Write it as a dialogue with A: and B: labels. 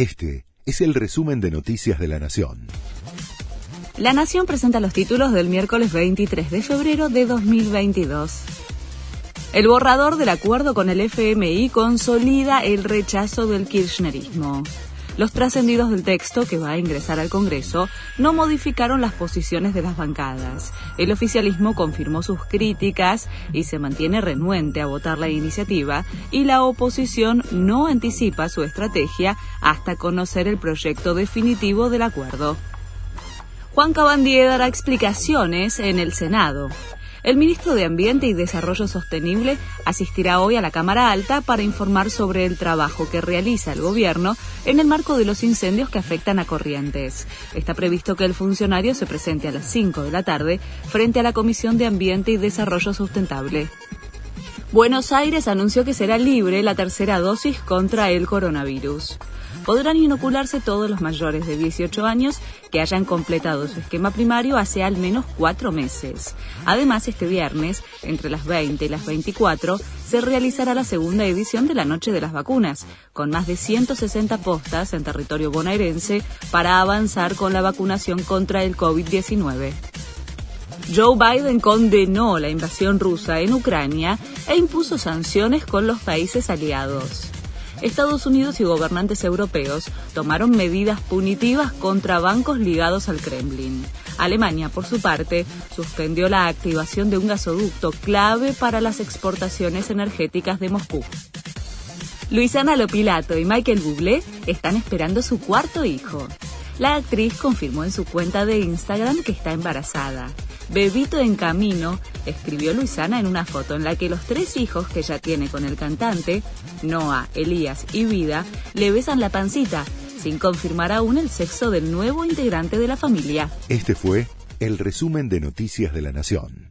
A: Este es el resumen de Noticias de la Nación.
B: La Nación presenta los títulos del miércoles 23 de febrero de 2022. El borrador del acuerdo con el FMI consolida el rechazo del kirchnerismo. Los trascendidos del texto que va a ingresar al Congreso no modificaron las posiciones de las bancadas. El oficialismo confirmó sus críticas y se mantiene renuente a votar la iniciativa y la oposición no anticipa su estrategia hasta conocer el proyecto definitivo del acuerdo. Juan Cabandier dará explicaciones en el Senado. El ministro de Ambiente y Desarrollo Sostenible asistirá hoy a la Cámara Alta para informar sobre el trabajo que realiza el gobierno en el marco de los incendios que afectan a Corrientes. Está previsto que el funcionario se presente a las 5 de la tarde frente a la Comisión de Ambiente y Desarrollo Sustentable. Buenos Aires anunció que será libre la tercera dosis contra el coronavirus podrán inocularse todos los mayores de 18 años que hayan completado su esquema primario hace al menos cuatro meses. Además, este viernes, entre las 20 y las 24, se realizará la segunda edición de la Noche de las Vacunas, con más de 160 postas en territorio bonaerense para avanzar con la vacunación contra el COVID-19. Joe Biden condenó la invasión rusa en Ucrania e impuso sanciones con los países aliados. Estados Unidos y gobernantes europeos tomaron medidas punitivas contra bancos ligados al Kremlin. Alemania, por su parte, suspendió la activación de un gasoducto clave para las exportaciones energéticas de Moscú. Luisana Lopilato y Michael Bublé están esperando su cuarto hijo. La actriz confirmó en su cuenta de Instagram que está embarazada. Bebito en camino, escribió Luisana en una foto en la que los tres hijos que ya tiene con el cantante, Noah, Elías y Vida, le besan la pancita, sin confirmar aún el sexo del nuevo integrante de la familia.
A: Este fue el resumen de Noticias de la Nación.